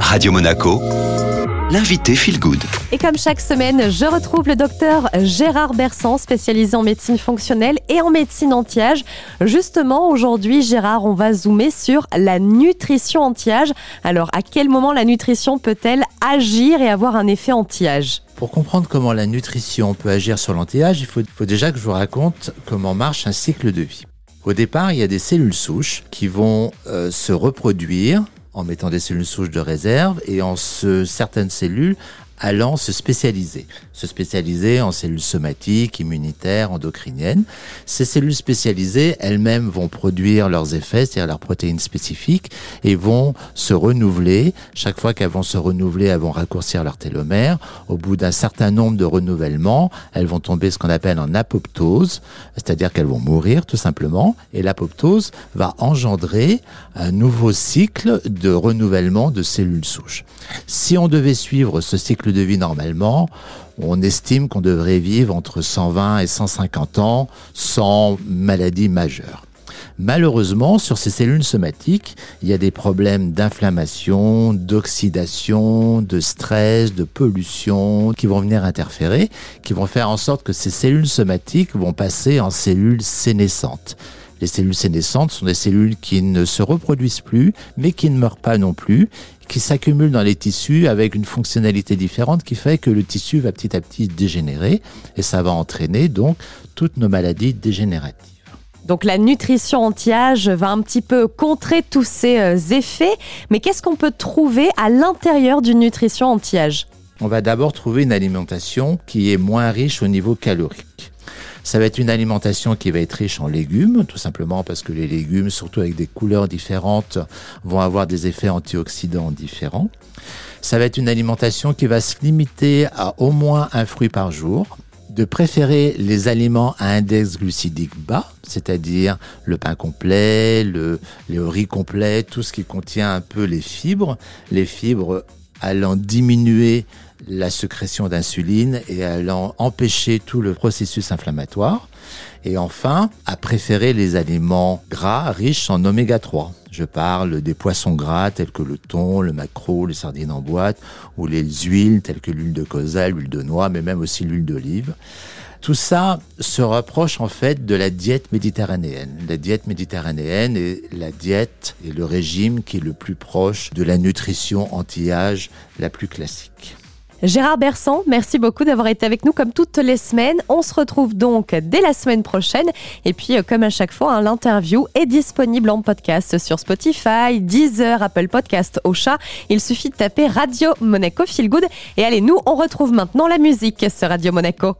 Radio Monaco, l'invité Feel Good. Et comme chaque semaine, je retrouve le docteur Gérard Bersan, spécialisé en médecine fonctionnelle et en médecine anti-âge. Justement, aujourd'hui, Gérard, on va zoomer sur la nutrition anti-âge. Alors, à quel moment la nutrition peut-elle agir et avoir un effet anti-âge? Pour comprendre comment la nutrition peut agir sur l'anti-âge, il faut, faut, déjà que je vous raconte comment marche un cycle de vie. Au départ, il y a des cellules souches qui vont euh, se reproduire en mettant des cellules souches de réserve et en ce, certaines cellules allant se spécialiser, se spécialiser en cellules somatiques, immunitaires, endocriniennes. Ces cellules spécialisées, elles-mêmes vont produire leurs effets, c'est-à-dire leurs protéines spécifiques, et vont se renouveler. Chaque fois qu'elles vont se renouveler, elles vont raccourcir leur télomère. Au bout d'un certain nombre de renouvellements, elles vont tomber ce qu'on appelle en apoptose, c'est-à-dire qu'elles vont mourir tout simplement, et l'apoptose va engendrer un nouveau cycle de renouvellement de cellules souches. Si on devait suivre ce cycle de vie normalement, on estime qu'on devrait vivre entre 120 et 150 ans sans maladie majeure. Malheureusement, sur ces cellules somatiques, il y a des problèmes d'inflammation, d'oxydation, de stress, de pollution qui vont venir interférer, qui vont faire en sorte que ces cellules somatiques vont passer en cellules sénescentes. Les cellules sénescentes sont des cellules qui ne se reproduisent plus, mais qui ne meurent pas non plus, qui s'accumulent dans les tissus avec une fonctionnalité différente qui fait que le tissu va petit à petit dégénérer et ça va entraîner donc toutes nos maladies dégénératives. Donc la nutrition anti-âge va un petit peu contrer tous ces euh, effets, mais qu'est-ce qu'on peut trouver à l'intérieur d'une nutrition anti-âge? On va d'abord trouver une alimentation qui est moins riche au niveau calorique. Ça va être une alimentation qui va être riche en légumes, tout simplement parce que les légumes, surtout avec des couleurs différentes, vont avoir des effets antioxydants différents. Ça va être une alimentation qui va se limiter à au moins un fruit par jour, de préférer les aliments à index glucidique bas, c'est-à-dire le pain complet, le, riz complet, tout ce qui contient un peu les fibres, les fibres allant diminuer la sécrétion d'insuline et allant empêcher tout le processus inflammatoire. Et enfin, à préférer les aliments gras riches en oméga 3. Je parle des poissons gras tels que le thon, le maquereau, les sardines en boîte, ou les huiles telles que l'huile de colza, l'huile de noix, mais même aussi l'huile d'olive. Tout ça se rapproche en fait de la diète méditerranéenne. La diète méditerranéenne est la diète et le régime qui est le plus proche de la nutrition anti-âge la plus classique. Gérard Bersan, merci beaucoup d'avoir été avec nous comme toutes les semaines. On se retrouve donc dès la semaine prochaine. Et puis, euh, comme à chaque fois, hein, l'interview est disponible en podcast sur Spotify, Deezer, Apple Podcast, Ocha. Il suffit de taper Radio Monaco Feel Good. Et allez, nous, on retrouve maintenant la musique sur Radio Monaco.